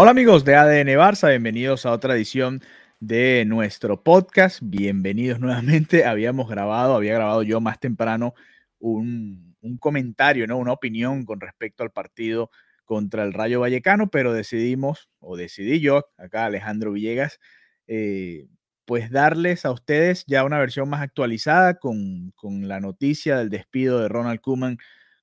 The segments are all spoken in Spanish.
Hola amigos de ADN Barça, bienvenidos a otra edición de nuestro podcast. Bienvenidos nuevamente. Habíamos grabado, había grabado yo más temprano un, un comentario, ¿no? una opinión con respecto al partido contra el Rayo Vallecano, pero decidimos, o decidí yo, acá Alejandro Villegas, eh, pues darles a ustedes ya una versión más actualizada con, con la noticia del despido de Ronald Koeman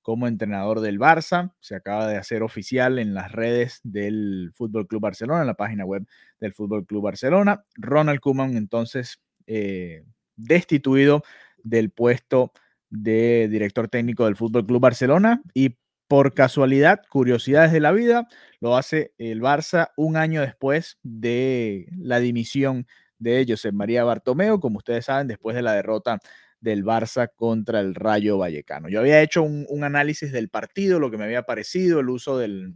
como entrenador del Barça. Se acaba de hacer oficial en las redes del Fútbol Club Barcelona, en la página web del Fútbol Club Barcelona. Ronald Koeman, entonces, eh, destituido del puesto de director técnico del Fútbol Club Barcelona y por casualidad, curiosidades de la vida, lo hace el Barça un año después de la dimisión de José María Bartomeu, como ustedes saben, después de la derrota del Barça contra el Rayo Vallecano. Yo había hecho un, análisis del partido, lo que me había parecido, el uso del,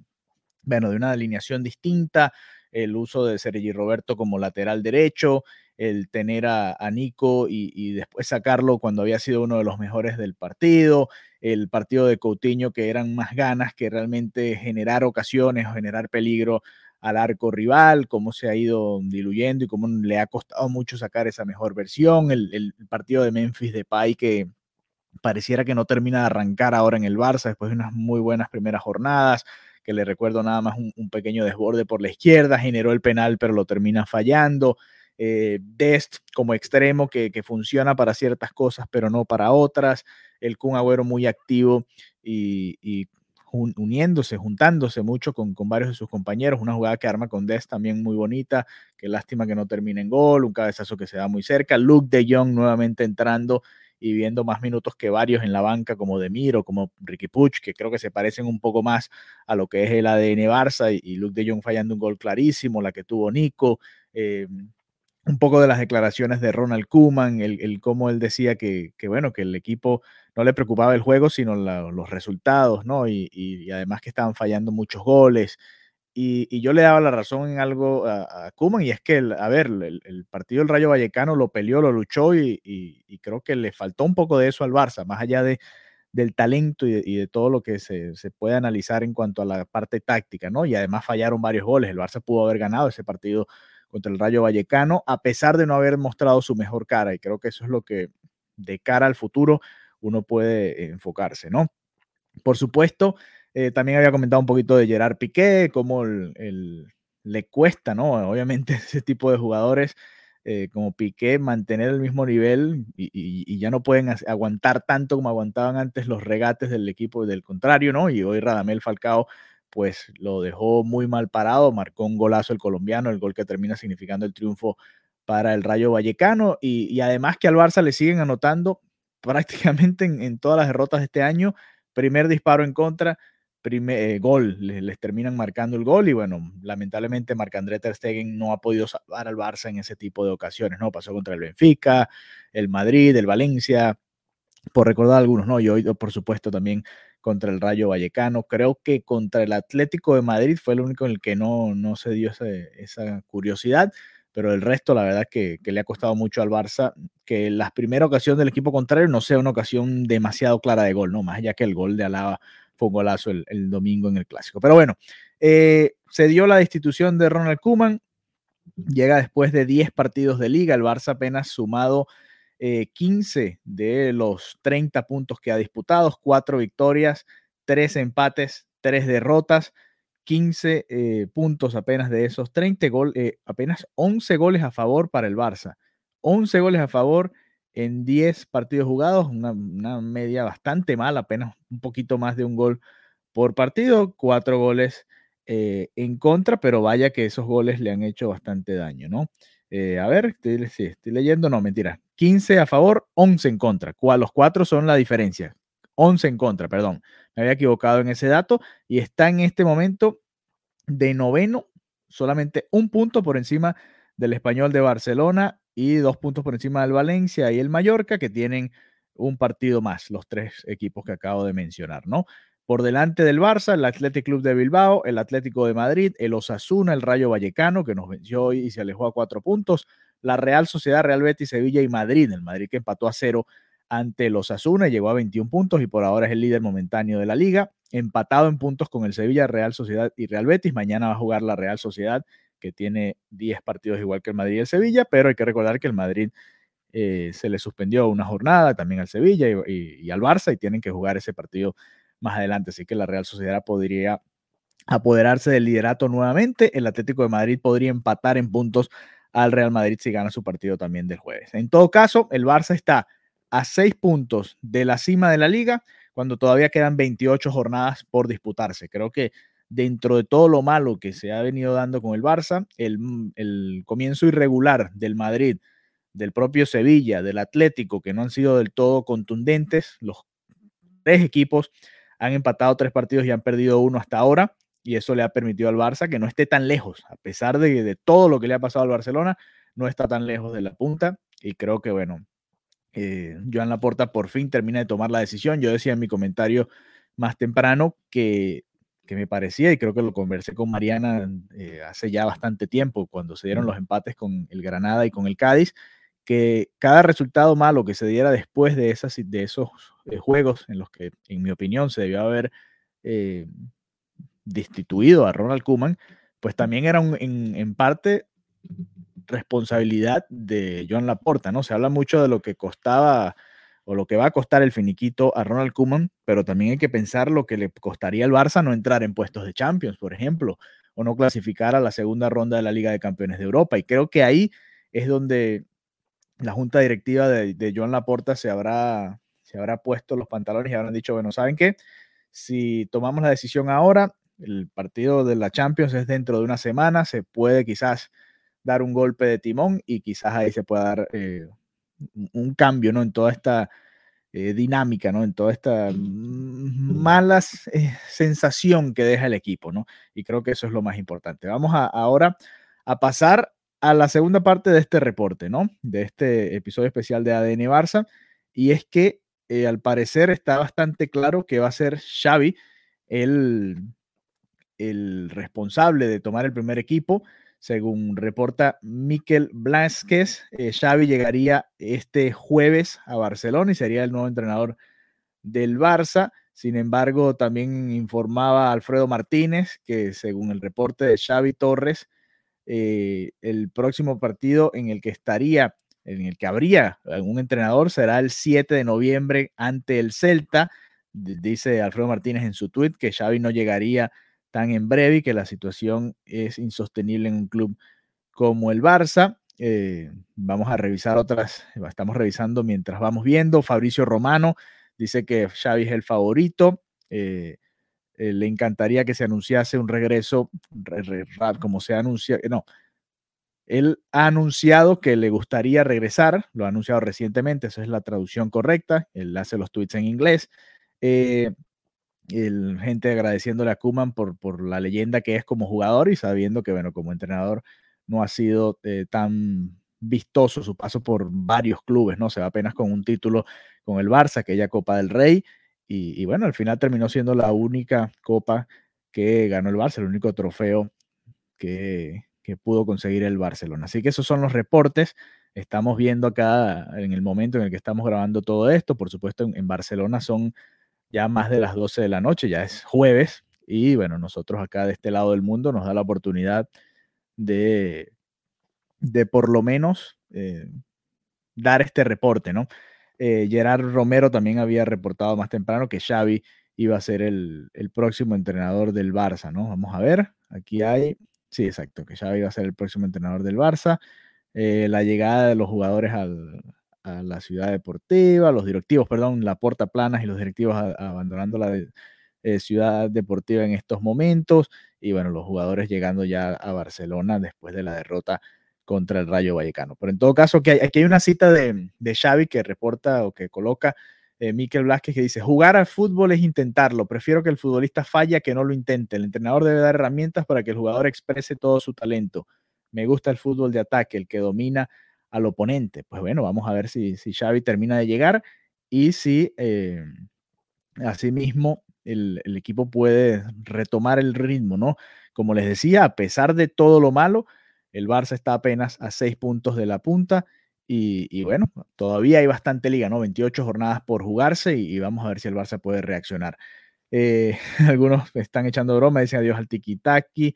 bueno, de una alineación distinta, el uso de Sergi Roberto como lateral derecho, el tener a, a Nico y, y, después sacarlo cuando había sido uno de los mejores del partido, el partido de Coutinho que eran más ganas que realmente generar ocasiones o generar peligro al arco rival, cómo se ha ido diluyendo y cómo le ha costado mucho sacar esa mejor versión, el, el partido de Memphis de Pai que pareciera que no termina de arrancar ahora en el Barça después de unas muy buenas primeras jornadas, que le recuerdo nada más un, pequeño desborde por la izquierda, generó el penal pero lo termina fallando, eh, Dest como extremo que, que, funciona para ciertas cosas pero no para otras, el Kun Agüero muy activo y uniéndose, juntándose mucho con, con, varios de sus compañeros. Una jugada que arma con Des también muy bonita. Qué lástima que no termine en gol. Un cabezazo que se da muy cerca. Luke de Jong nuevamente entrando y viendo más minutos que varios en la banca, como Demiro, como Ricky Puch, que creo que se parecen un poco más a lo que es el ADN Barça. Y, Luke de Jong fallando un gol clarísimo, la que tuvo Nico. Eh, un poco de las declaraciones de Ronald Koeman, el, el cómo él decía que, que, bueno, que el equipo no le preocupaba el juego, sino los resultados, ¿no? Y, además que estaban fallando muchos goles. Y, yo le daba la razón en algo a, a y es que, a ver, el, partido del Rayo Vallecano lo peleó, lo luchó, y, creo que le faltó un poco de eso al Barça, más allá de, del talento y de, y de, todo lo que se, se, puede analizar en cuanto a la parte táctica, ¿no? Y además fallaron varios goles. El Barça pudo haber ganado ese partido contra el Rayo Vallecano, a pesar de no haber mostrado su mejor cara. Y creo que eso es lo que de cara al futuro uno puede enfocarse, ¿no? Por supuesto, eh, también había comentado un poquito de Gerard Piqué, cómo le cuesta, ¿no? Obviamente ese tipo de jugadores eh, como Piqué mantener el mismo nivel y, ya no pueden aguantar tanto como aguantaban antes los regates del equipo del contrario, ¿no? Y hoy Radamel Falcao pues lo dejó muy mal parado, marcó un golazo el colombiano, el gol que termina significando el triunfo para el Rayo Vallecano y además que al Barça le siguen anotando prácticamente en, todas las derrotas de este año, primer disparo en contra, primer eh, gol, les, terminan marcando el gol y bueno, lamentablemente Marc-André Ter Stegen no ha podido salvar al Barça en ese tipo de ocasiones, ¿no? Pasó contra el Benfica, el Madrid, el Valencia, por recordar algunos, ¿no? Y hoy, por supuesto, también contra el Rayo Vallecano. Creo que contra el Atlético de Madrid fue el único en el que no, no se dio esa curiosidad, pero el resto, la verdad, que, le ha costado mucho al Barça que la primera ocasión del equipo contrario no sea una ocasión demasiado clara de gol, ¿no? Más allá que el gol de Alaba fue un golazo el, domingo en el Clásico. Pero bueno, eh, se dio la destitución de Ronald Koeman, llega después de 10 partidos de liga, el Barça apenas sumado eh, 15 de los 30 puntos que ha disputado, 4 victorias, 3 empates, 3 derrotas, 15 eh, puntos apenas de esos 30 gol, eh, apenas 11 goles a favor para el Barça. 11 goles a favor en 10 partidos jugados, una, una, media bastante mala, apenas un poquito más de un gol por partido, 4 goles eh, en contra, pero vaya que esos goles le han hecho bastante daño, ¿no? a ver, estoy, estoy leyendo, no, mentira. 15 a favor, 11 en contra. Los cuatro son la diferencia. 11 en contra, perdón. Me había equivocado en ese dato y está en este momento de noveno, solamente un punto por encima del español de Barcelona y dos puntos por encima del Valencia y el Mallorca, que tienen un partido más, los tres equipos que acabo de mencionar, ¿no? Por delante del Barça, el Athletic Club de Bilbao, el Atlético de Madrid, el Osasuna, el Rayo Vallecano, que nos venció y se alejó a cuatro puntos, la Real Sociedad, Real Betis, Sevilla y Madrid. El Madrid que empató a cero ante los Osasuna y llegó a 21 puntos y por ahora es el líder momentáneo de la liga, empatado en puntos con el Sevilla, Real Sociedad y Real Betis. Mañana va a jugar la Real Sociedad, que tiene 10 partidos igual que el Madrid y el Sevilla, pero hay que recordar que el Madrid eh, se le suspendió una jornada también al Sevilla y, al Barça y tienen que jugar ese partido más adelante. Así que la Real Sociedad podría apoderarse del liderato nuevamente. El Atlético de Madrid podría empatar en puntos al Real Madrid si gana su partido también del jueves. En todo caso, el Barça está a seis puntos de la cima de la liga cuando todavía quedan 28 jornadas por disputarse. Creo que dentro de todo lo malo que se ha venido dando con el Barça, el, el comienzo irregular del Madrid, del propio Sevilla, del Atlético, que no han sido del todo contundentes, los tres equipos han empatado tres partidos y han perdido uno hasta ahora y eso le ha permitido al Barça que no esté tan lejos, a pesar de, de, todo lo que le ha pasado al Barcelona, no está tan lejos de la punta y creo que bueno, eh, Joan Laporta por fin termina de tomar la decisión. Yo decía en mi comentario más temprano que, que me parecía, y creo que lo conversé con Mariana eh, hace ya bastante tiempo, cuando se dieron los empates con el Granada y con el Cádiz, que cada resultado malo que se diera después de, esas, de esos eh, juegos en los que, en mi opinión, se debió haber destituido a Ronald Kuman, pues también era en, en parte responsabilidad de Joan Laporta, ¿no? Se habla mucho de lo que costaba o lo que va a costar el finiquito a Ronald Koeman, pero también hay que pensar lo que le costaría al Barça no entrar en puestos de Champions, por ejemplo, o no clasificar a la segunda ronda de la Liga de Campeones de Europa. Y creo que ahí es donde la junta directiva de, Joan Laporta se habrá, se habrá puesto los pantalones y habrán dicho, bueno, ¿saben qué? Si tomamos la decisión ahora, el partido de la Champions es dentro de una semana, se puede quizás dar un golpe de timón y quizás ahí se pueda dar eh, un cambio, ¿no? En toda esta eh, dinámica, ¿no? En toda esta mala eh, sensación que deja el equipo, ¿no? Y creo que eso es lo más importante. Vamos a, ahora a pasar a la segunda parte de este reporte, ¿no? De este episodio especial de ADN Barça. Y es que al parecer está bastante claro que va a ser Xavi el, el responsable de tomar el primer equipo. Según reporta Miquel Blasquez, eh, Xavi llegaría este jueves a Barcelona y sería el nuevo entrenador del Barça. Sin embargo, también informaba Alfredo Martínez que según el reporte de Xavi Torres, eh, el próximo partido en el que estaría, en el que habría un entrenador será el 7 de noviembre ante el Celta. Dice Alfredo Martínez en su tweet que Xavi no llegaría tan en breve y que la situación es insostenible en un club como el Barça. Eh, vamos a revisar otras, estamos revisando mientras vamos viendo. Fabricio Romano dice que Xavi es el favorito. Eh, eh, le encantaría que se anunciase un regreso, como se anuncia, no, él ha anunciado que le gustaría regresar, lo ha anunciado recientemente, esa es la traducción correcta, él hace los tweets en inglés el, gente agradeciéndole a Kuman por, por la leyenda que es como jugador y sabiendo que, bueno, como entrenador no ha sido eh, tan vistoso su paso por varios clubes, ¿no? Se va apenas con un título con el Barça, aquella Copa del Rey, y, bueno, al final terminó siendo la única copa que ganó el Barça, el único trofeo que, que pudo conseguir el Barcelona. Así que esos son los reportes. Estamos viendo acá en el momento en el que estamos grabando todo esto. Por supuesto, en Barcelona son ya más de las 12 de la noche, ya es jueves, y bueno, nosotros acá de este lado del mundo nos da la oportunidad de, de por lo menos eh, dar este reporte, ¿no? Eh, Gerard Romero también había reportado más temprano que Xavi iba a ser el, el, próximo entrenador del Barça, ¿no? Vamos a ver, aquí hay, sí, exacto, que Xavi iba a ser el próximo entrenador del Barça. Eh, la llegada de los jugadores al, la ciudad deportiva, los directivos, perdón, la Porta Planas y los directivos abandonando la eh, ciudad deportiva en estos momentos y bueno, los jugadores llegando ya a Barcelona después de la derrota contra el Rayo Vallecano. Pero en todo caso, aquí hay, aquí hay una cita de, de Xavi que reporta o que coloca eh, Miquel Blasquez que dice, jugar al fútbol es intentarlo, prefiero que el futbolista falle que no lo intente, el entrenador debe dar herramientas para que el jugador exprese todo su talento. Me gusta el fútbol de ataque, el que domina al oponente. Pues bueno, vamos a ver si, si Xavi termina de llegar y si eh, asimismo el, el equipo puede retomar el ritmo, ¿no? Como les decía, a pesar de todo lo malo, el Barça está apenas a seis puntos de la punta y, bueno, todavía hay bastante liga, ¿no? 28 jornadas por jugarse y, vamos a ver si el Barça puede reaccionar. Eh, algunos están echando broma, dicen adiós al tiki-taki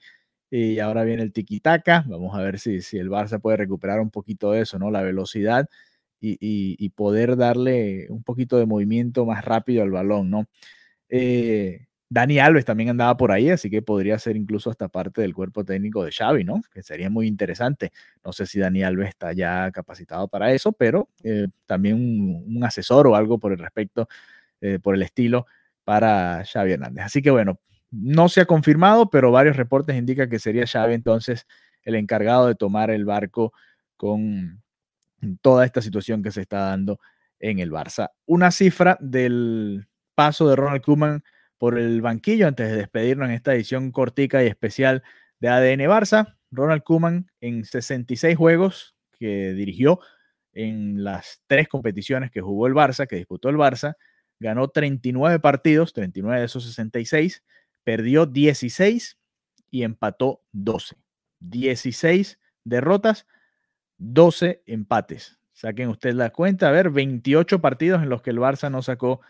y ahora viene el tiki-taka. Vamos a ver si, si el Barça puede recuperar un poquito de eso, ¿no? La velocidad y, y, poder darle un poquito de movimiento más rápido al balón, ¿no? Eh, Dani Alves también andaba por ahí, así que podría ser incluso hasta parte del cuerpo técnico de Xavi, ¿no? Que sería muy interesante. No sé si Dani Alves está ya capacitado para eso, pero eh, también un, asesor o algo por el respecto, eh, por el estilo, para Xavi Hernández. Así que bueno, no se ha confirmado, pero varios reportes indican que sería Xavi entonces el encargado de tomar el barco con toda esta situación que se está dando en el Barça. Una cifra del paso de Ronald Koeman por el banquillo antes de despedirnos en esta edición cortica y especial de ADN Barça. Ronald Kuman en 66 juegos que dirigió en las tres competiciones que jugó el Barça, que disputó el Barça, ganó 39 partidos, 39 de esos 66, perdió 16 y empató 12. 16 derrotas, 12 empates. Saquen ustedes la cuenta, a ver, 28 partidos en los que el Barça no sacó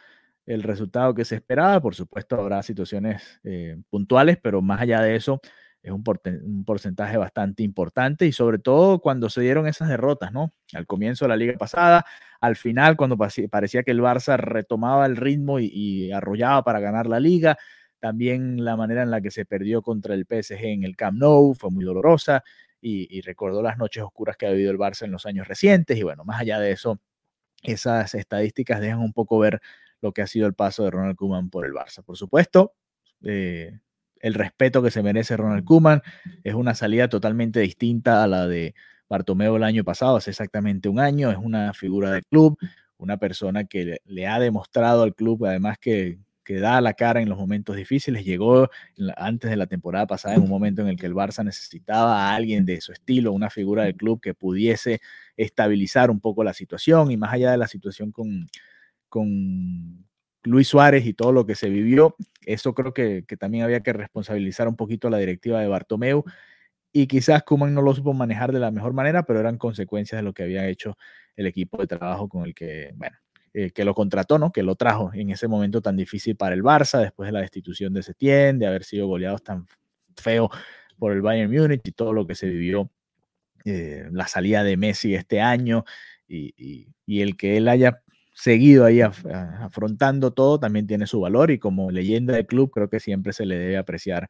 el resultado que se esperaba. Por supuesto, habrá situaciones eh, puntuales, pero más allá de eso, es un, un, porcentaje bastante importante y sobre todo cuando se dieron esas derrotas, ¿no? Al comienzo de la liga pasada, al final, cuando parecía que el Barça retomaba el ritmo y, arrollaba para ganar la liga. También la manera en la que se perdió contra el PSG en el Camp Nou fue muy dolorosa y, y recordó las noches oscuras que ha vivido el Barça en los años recientes. Y bueno, más allá de eso, esas estadísticas dejan un poco ver lo que ha sido el paso de Ronald Koeman por el Barça. Por supuesto, eh, el respeto que se merece Ronald Koeman es una salida totalmente distinta a la de Bartomeu el año pasado, hace exactamente un año, es una figura del club, una persona que le, ha demostrado al club, además que, que, da la cara en los momentos difíciles, llegó antes de la temporada pasada en un momento en el que el Barça necesitaba a alguien de su estilo, una figura del club que pudiese estabilizar un poco la situación y más allá de la situación con, con Luis Suárez y todo lo que se vivió. Eso creo que, también había que responsabilizar un poquito a la directiva de Bartomeu y quizás Kuman no lo supo manejar de la mejor manera, pero eran consecuencias de lo que había hecho el equipo de trabajo con el que, bueno, eh, que lo contrató, ¿no? Que lo trajo en ese momento tan difícil para el Barça, después de la destitución de Setién, de haber sido goleados tan feo por el Bayern Múnich y todo lo que se vivió, eh, la salida de Messi este año y, y el que él haya seguido ahí afrontando todo, también tiene su valor y como leyenda del club creo que siempre se le debe apreciar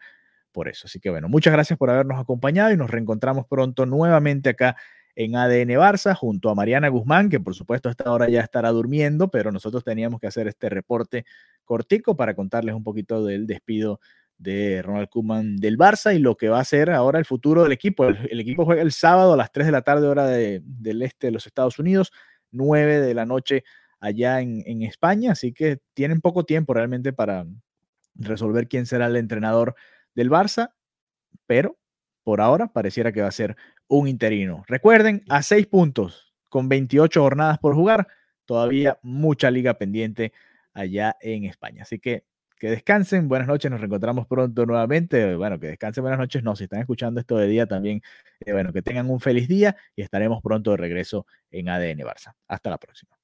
por eso. Así que bueno, muchas gracias por habernos acompañado y nos reencontramos pronto nuevamente acá en ADN Barça junto a Mariana Guzmán, que por supuesto a esta hora ya estará durmiendo, pero nosotros teníamos que hacer este reporte cortico para contarles un poquito del despido de Ronald Koeman del Barça y lo que va a ser ahora el futuro del equipo. El, equipo juega el sábado a las 3 de la tarde hora del este de los Estados Unidos, 9 de la noche allá en, España, así que tienen poco tiempo realmente para resolver quién será el entrenador del Barça, pero por ahora pareciera que va a ser un interino. Recuerden, a seis puntos, con 28 jornadas por jugar, todavía mucha liga pendiente allá en España. Así que que descansen, buenas noches, nos reencontramos pronto nuevamente. Bueno, que descansen, buenas noches, no, si están escuchando esto de día también, eh, bueno, que tengan un feliz día y estaremos pronto de regreso en ADN Barça. Hasta la próxima.